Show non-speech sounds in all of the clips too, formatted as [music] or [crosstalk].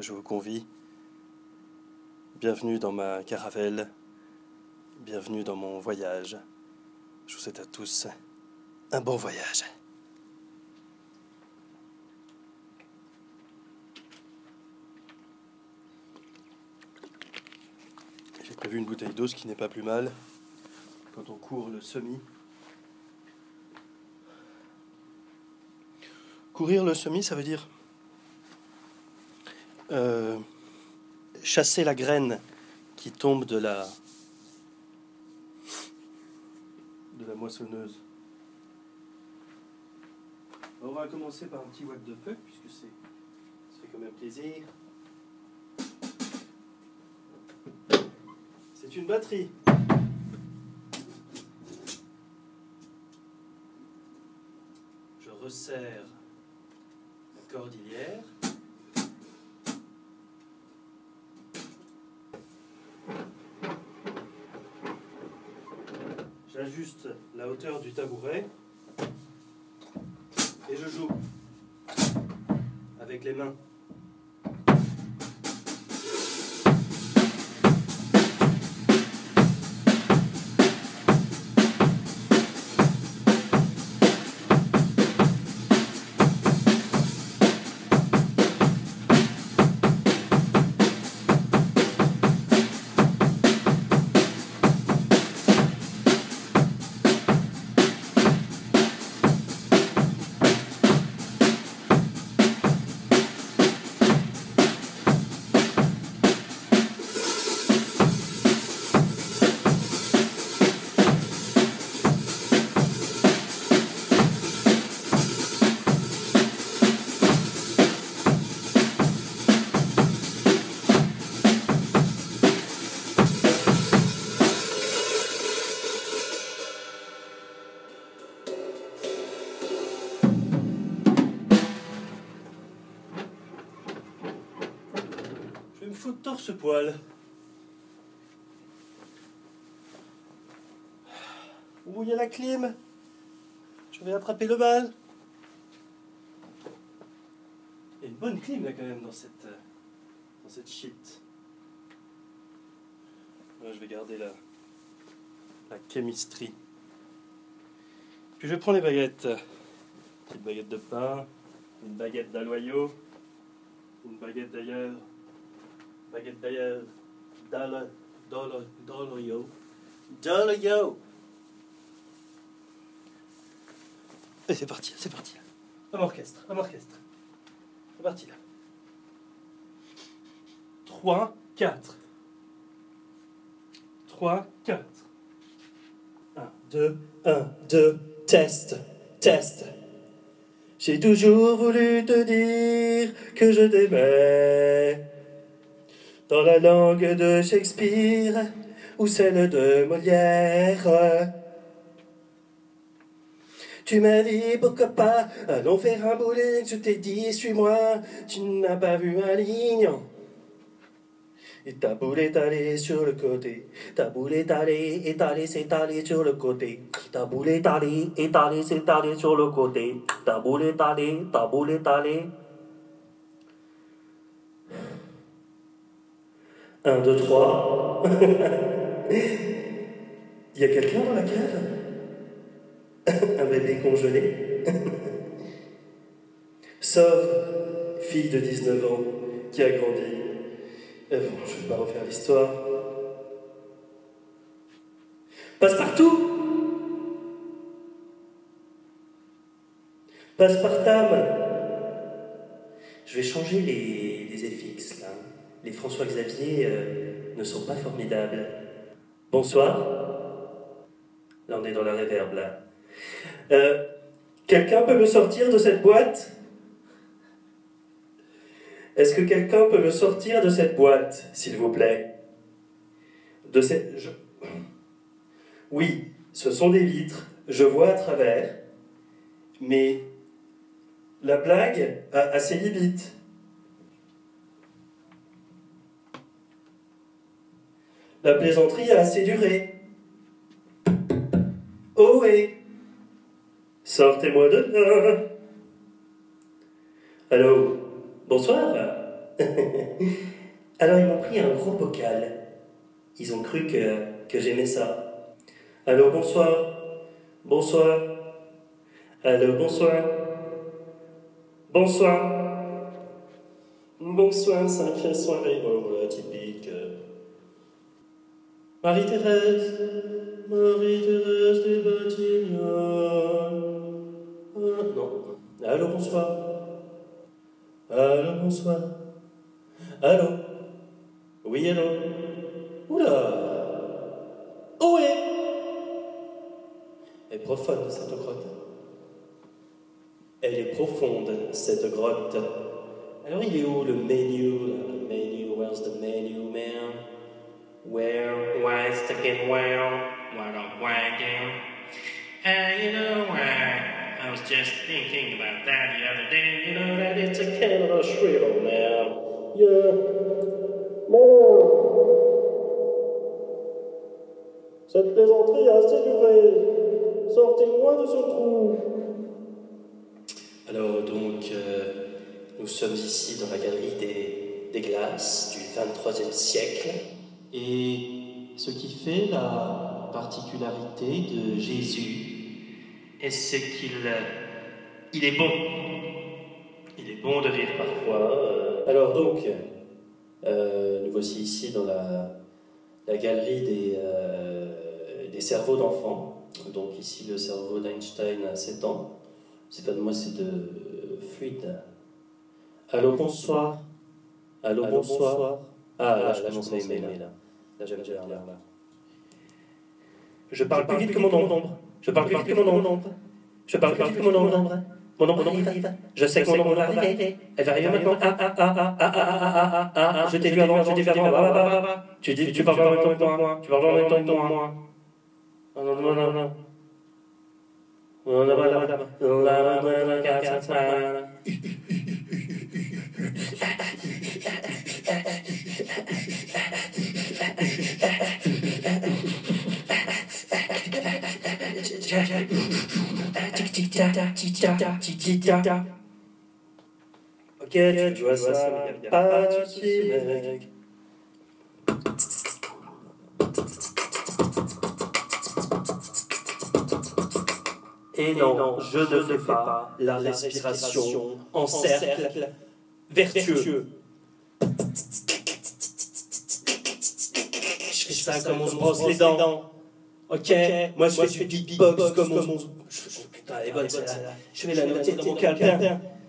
je vous convie. Bienvenue dans ma caravelle. Bienvenue dans mon voyage. Je vous souhaite à tous un bon voyage. J'ai prévu une bouteille d'eau, ce qui n'est pas plus mal quand on court le semi. Courir le semi, ça veut dire euh, chasser la graine qui tombe de la de la moissonneuse. On va commencer par un petit what the fuck puisque c'est ça fait quand même plaisir. C'est une batterie. Je resserre la cordillère. J'ajuste la hauteur du tabouret et je joue avec les mains. Je vais me foutre torse poil. Où il y a la clim? Je vais attraper le bal. Il y a une bonne clim là quand même dans cette, euh, dans cette shit. Là, je vais garder la, la. Puis je prends les baguettes. Petite baguette de pain, une baguette d'aloyau, une baguette d'ailleurs, d'alo- d'aloyau, d'aloyau. Et c'est parti, c'est parti. Un orchestre, un orchestre. C'est parti là. 3, 4. 3, 4. 1, 2, 1, 2, test, test. J'ai toujours voulu te dire que je t'aimais. Dans la langue de Shakespeare ou celle de Molière. Tu m'as dit pourquoi pas, allons faire un bowling, je t'ai dit suis-moi, tu n'as pas vu un ligne. Et ta boule est allée sur le côté, ta boule est allée, c'est allée sur le côté. Ta boule est allée, c'est allée sur le côté. Ta boule est allée, ta boule est allée. Un, deux, trois. [laughs] Il y a quelqu'un dans la cave? Un bébé congelé? Sauf fille de 19 ans qui a grandi. Euh, bon, je ne vais pas refaire l'histoire. Passe-partout Passe-partam Je vais changer les, les FX là. Les François Xavier euh, ne sont pas formidables. Bonsoir. Là, on est dans la réverb là. Euh, quelqu'un peut me sortir de cette boîte? Est-ce que quelqu'un peut me sortir de cette boîte, s'il vous plaît? De cette. je- Oui, ce sont des vitres. Je vois à travers. Mais la blague a, a ses limites. La plaisanterie a assez duré. Oh et Sortez-moi de là. Allô Bonsoir [laughs] Alors ils m'ont pris un gros bocal. Ils ont cru que, que j'aimais ça. Allô, bonsoir. Bonsoir. Allô, bonsoir. Bonsoir. Bonsoir, cinquième soirée. Oh, typique. Marie-Thérèse. Marie-Thérèse des Batignolles. Ah, non. Allô, bonsoir. Allô, bonsoir. Allô Oui, allô Oula Où est? Elle est profonde, cette grotte. Elle est profonde, cette grotte. Alors, il est où le menu là, Le menu, where's the menu, man? Where, where's the get where What a wagon Uh, you know, uh, I was just thinking about that the other day. You know that it's a Canada shrivel now. Yeah. Man. Cette plaisanterie a assez. Sortez-moi de ce trou. Alors donc, euh, nous sommes ici dans la galerie des, des glaces du 23e siècle. Et ce qui fait la particularité de Jésus, c'est qu'il il est bon? Il est bon de rire parfois. euh. Alors donc, euh, nous voici ici dans la, la galerie des, euh, des cerveaux d'enfants. Donc ici le cerveau d'Einstein a 7 ans. C'est pas de moi, c'est de euh, Fluide. Allô, bonsoir. Allô, bonsoir. Ah, là, je commence à aimer, là. Là, j'aime bien, là. Je parle plus vite que mon ombre. Je parle plus vite que mon ombre. Je parle plus vite que mon ombre. Mon ombre arrive. Je sais que mon ombre va arriver. Elle va arriver maintenant. Ah, ah, ah, ah, ah, ah, ah, ah, ah, ah. Je t'ai vu avant, je t'ai vu avant. Ah, ah, ah, ah. Tu dis, tu parles en même temps que moi. Tu parles en même temps que moi. Non, non, non, non, non. Non, non, non, non. La, la, la, la, la, la. Ok, tu vois ça, pas de soucis, mec. Et non, je ne fais pas la respiration en cercle vertueux. Je fais ça comme on se brosse les dents. Ok, moi je fais du beatbox comme on. Putain, elle est bonne celle-là. Je fais la moitié de mon.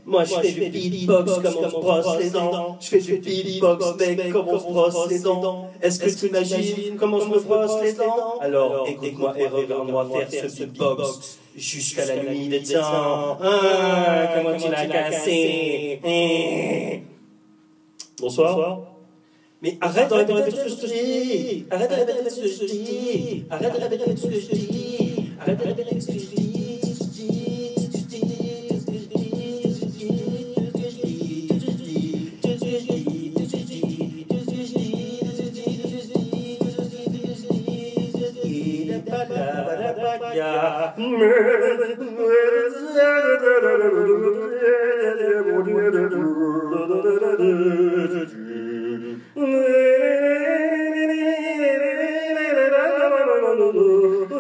Moi je fais du beatbox comme on se brosse les dents. Je fais du beatbox mec comme on se brosse les dents. Est-ce que tu imagines comment je me brosse les dents Alors écoute-moi et regarde-moi faire ce beatbox jusqu'à la nuit des temps. Ah, comment tu l'as cassé Eh. Bonsoir. Mais arrête de répéter tout ce que je dis. Arrête de répéter tout ce que je dis. Arrête de répéter tout ce que je dis. Arrête de répéter tout ce que je dis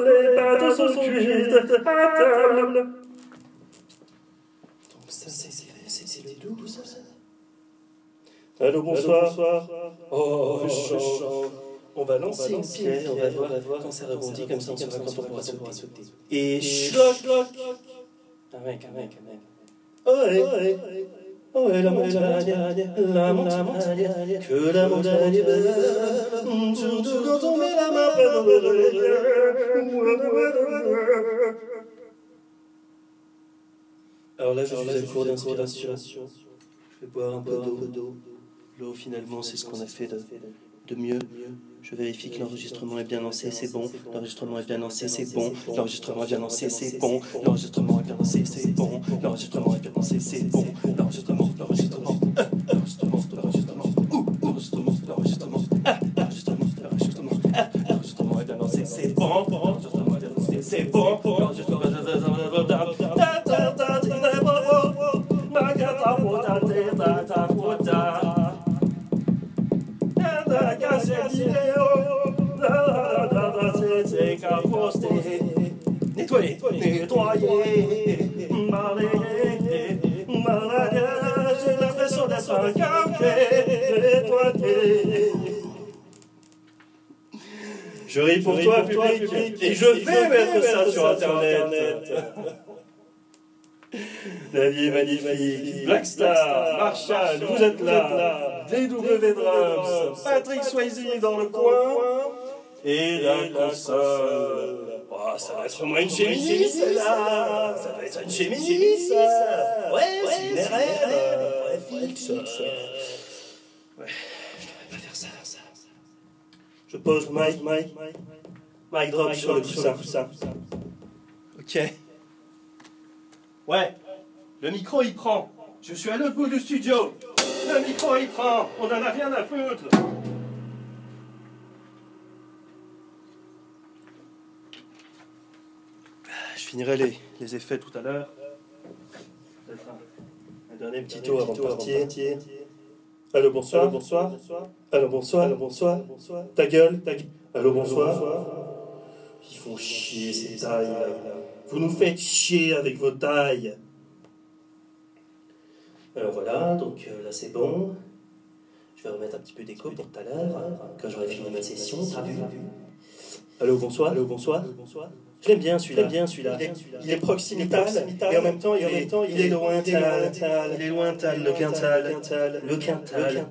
Les pâtes sont cuites à table. Donc ça, c'est doux. Allô, bonsoir. Oh, chaud. On va lancer une pierre, on va voir quand ça rebondit comme ça, quand on pourra sauter. Et schlock, schlock. Ah ouais, quand même, quand même. Ouais. Oh, ouais, la montagne, la montagne, que la montagne est belle, surtout quand on met la main de l'oreille. Alors là, je suis à d'inspiration. Je vais boire un peu d'eau. L'eau, finalement, c'est ce qu'on a fait de, de mieux. Je vérifie que l'enregistrement est bien lancé, c'est bon. L'enregistrement est bien lancé, c'est bon. L'enregistrement est bien lancé, c'est bon. L'enregistrement est bien lancé, c'est bon. L'enregistrement est bien lancé, c'est bon. L'enregistrement, l'enregistrement, ah, l'enregistrement, l'enregistrement, l'enregistrement, l'enregistrement, ah, l'enregistrement, l'enregistrement, bon. L'enregistrement est bien lancé, c'est bon. L'enregistrement est bien lancé, c'est bon. Pour toi, public, et je vais mettre ça sur Internet. La vie est magnifique. Blackstar, Marshall, vous êtes là. DW Drums, Patrick Swayze dans le coin. Et la console. Oh, ça va être au moins une celle-là. Ça va être une Gemini, ça. Ouais, c'est une. Ouais, fixe. Ouais, Je pose Mike, Mike, Mike drop sur le coussin. Ok. Ouais, le micro il prend. Je suis à l'autre bout du studio. Le micro il prend. On en a rien à foutre. Je finirai les, les effets tout à l'heure. Un, un dernier petit tour avant de partir. Allô, bonsoir. Allô, bonsoir. Allô, bonsoir. Allô, bonsoir. Ta gueule. Ta gueule. Allô, bonsoir. Ils font chier ces tailles. là. Vous nous faites chier avec vos tailles. Alors voilà, donc euh, là c'est bon. Je vais remettre un petit peu d'écho pour tout à l'heure, quand j'aurai fini ma session. Allô, bonsoir. Allô, bonsoir. Je l'aime bien celui-là. bien celui-là. Il est, il est proximital, et en même temps, il, est, il est lointain. Il est lointain, le quintal. Le quintal.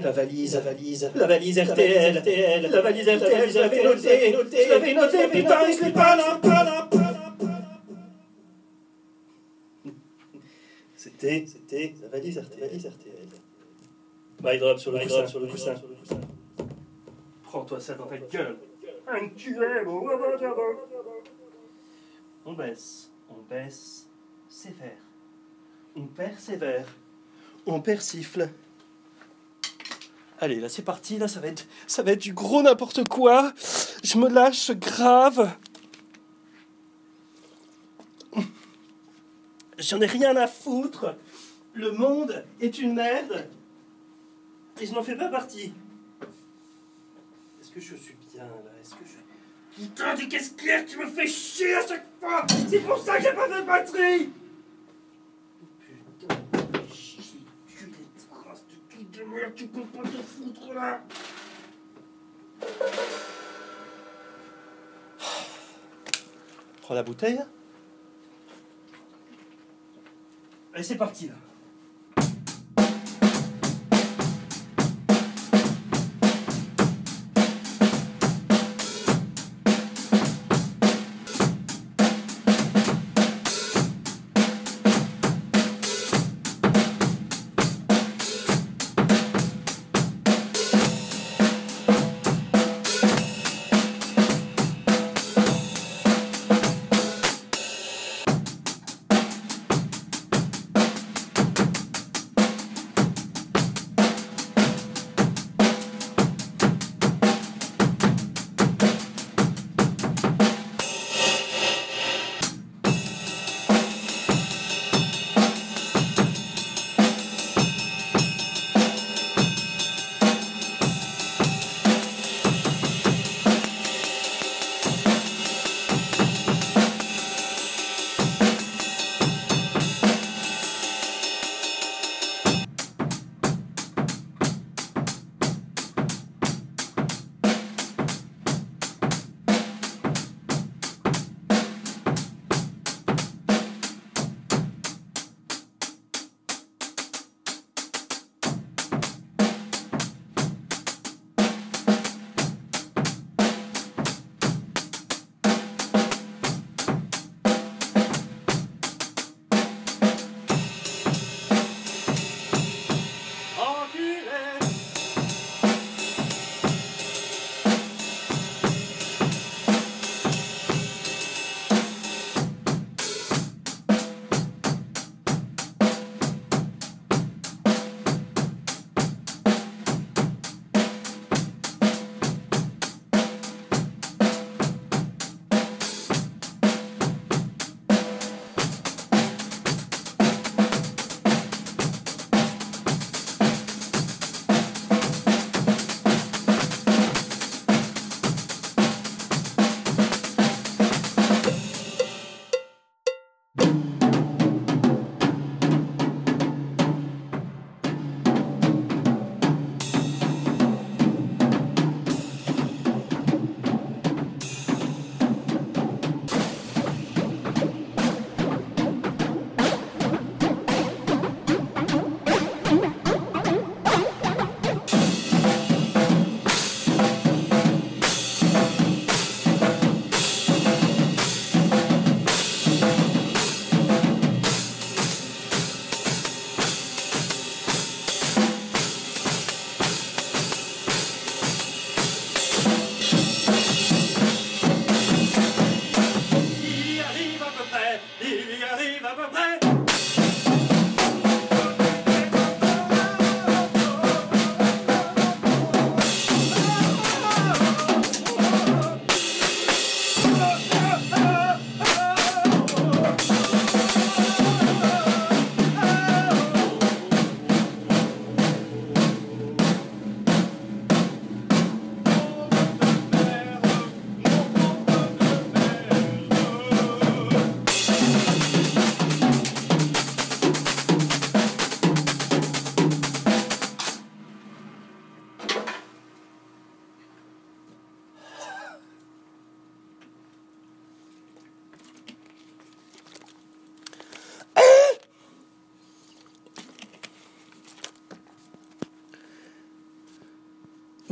La valise. La valise. La valise RTL. La valise RTL, je l'avais noté. Je l'avais noté, putain, je l'ai pas là, pas là, pas là. C'était, c'était la valise RTL. My drop. Sur le coussin. Prends-toi ça dans ta gueule. On baisse, on baisse, sévère. On persévère. On persifle. Allez, là c'est parti, là ça va être, ça va être du gros n'importe quoi. Je me lâche grave. J'en ai rien à foutre. Le monde est une merde. Et je n'en fais pas partie. Est-ce que je suis bien là Est-ce que je. Putain, du casse clair qui me fait chier à chaque fois? C'est pour ça que j'ai pas de batterie Putain, chier, tu les traces de trucs de merde, tu peux pas te foutre là Prends la bouteille. Allez, c'est parti là.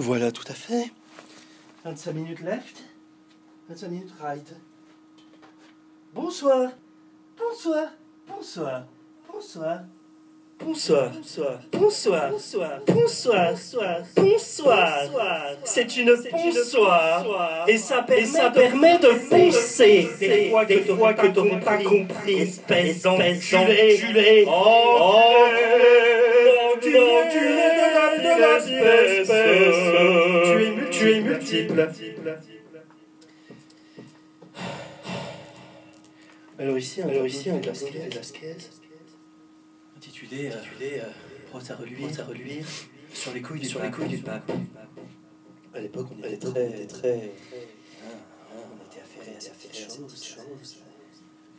Voilà, tout à fait. 25 minutes left, 25 minutes right. Bonsoir, bonsoir, bonsoir, bonsoir. Bonsoir, bonsoir, bonsoir, bonsoir, bonsoir, bonsoir, C'est une bonsoir. Et ça permet, ça permet de poncer des fois que t'aurais pas compris, espèce d'enculé. Oh, tu de l'espèce. Tu es multiple. Alors ici, alors ici, un Velasquez intitulé, euh, intitulé euh, à reluire, à reluire sur les couilles du, sur pape. Les couilles du pape. À l'époque, on était très, très, très ah, ah, on était affairé à certaines choses. choses.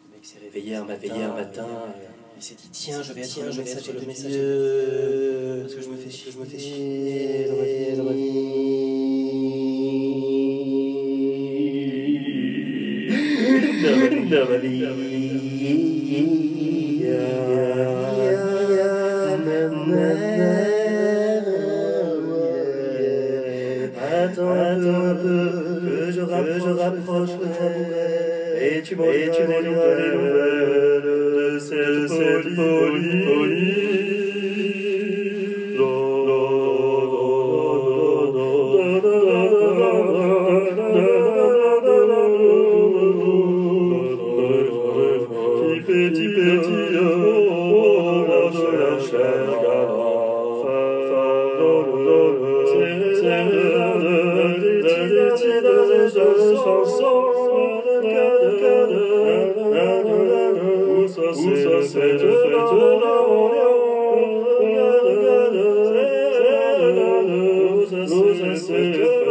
Le mec s'est réveillé un matin, un matin euh, il s'est dit tiens, je vais tiens, être je vais être le message de parce que je me fais chier, je me fais chier dans ma vie, dans ma vie. Dans ma vie, dans ma vie. Attends un peu, que je rapproche le tabouret, et tu m'en donnes des nouvelles de cette folie. roses, roses, roses,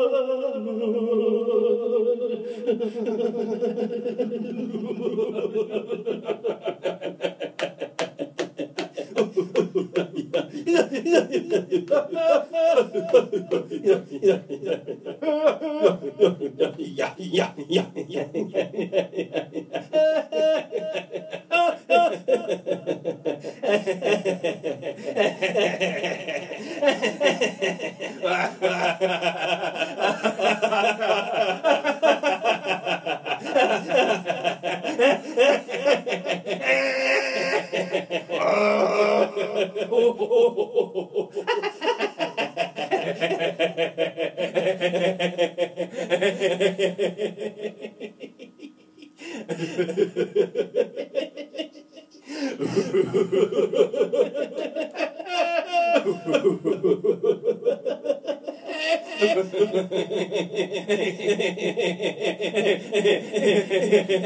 Lord.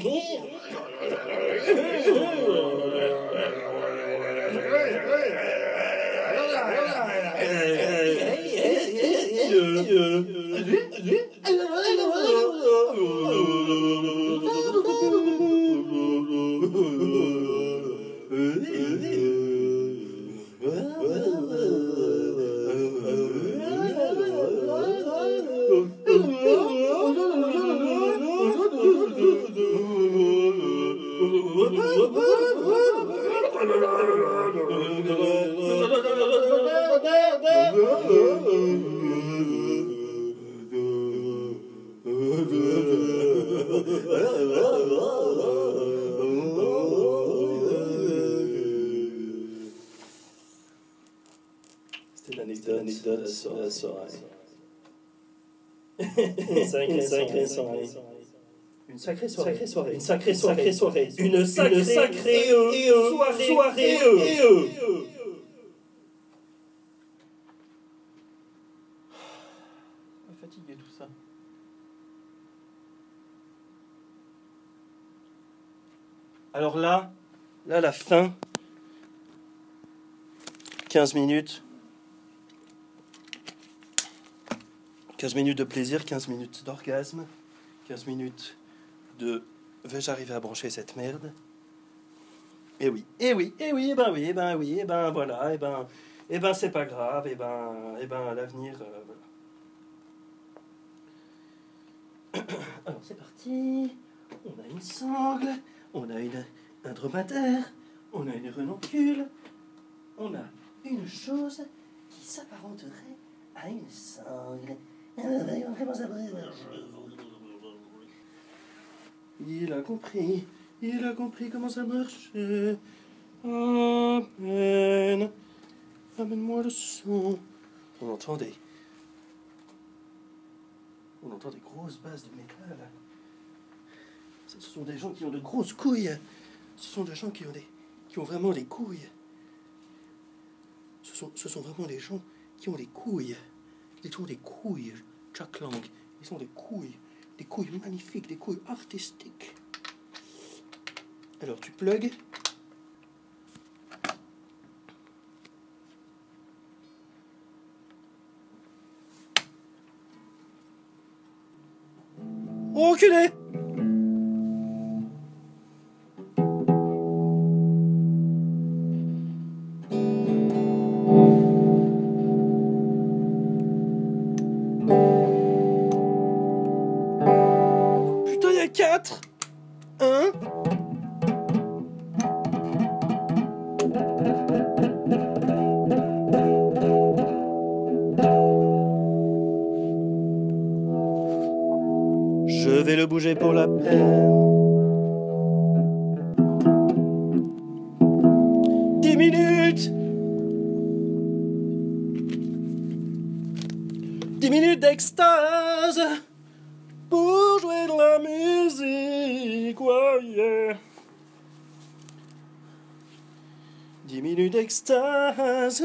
C'était sacrée soirée. Sacrée soirée. Une sacrée soirée. soirée. Une sacrée, sacrée soirée. soirée. Fatigué tout ça. Alors là, là, la fin. 15 minutes. 15 minutes de plaisir, 15 minutes d'orgasme, 15 minutes de vais-je arriver à brancher cette merde? Et oui, et oui, et oui, et ben oui, et ben oui, et ben voilà, et ben, et ben c'est pas grave, et ben, et ben l'avenir, euh, voilà. [coughs] Alors c'est parti. On a une sangle, on a une, un dromadaire, on a une renoncule, on a une chose qui s'apparenterait à une sangle. Il a compris, il a compris comment ça marche. Amen. Amène-moi le son. On entend des. On entend des grosses basses de métal. Ce sont des gens qui ont de grosses couilles. Ce sont des gens qui ont des. qui ont vraiment les couilles. Ce sont, ce sont vraiment des gens qui ont des couilles. Ils ont des couilles, Jack Lang. Ils ont des couilles. Des couilles magnifiques, des couilles artistiques. Alors tu plugs. Enculé 4 1 Je vais le bouger pour la peine. 10 minutes. 10 minutes d'extase pour jouer de la musique, ouais, yeah. 10 minutes d'extase.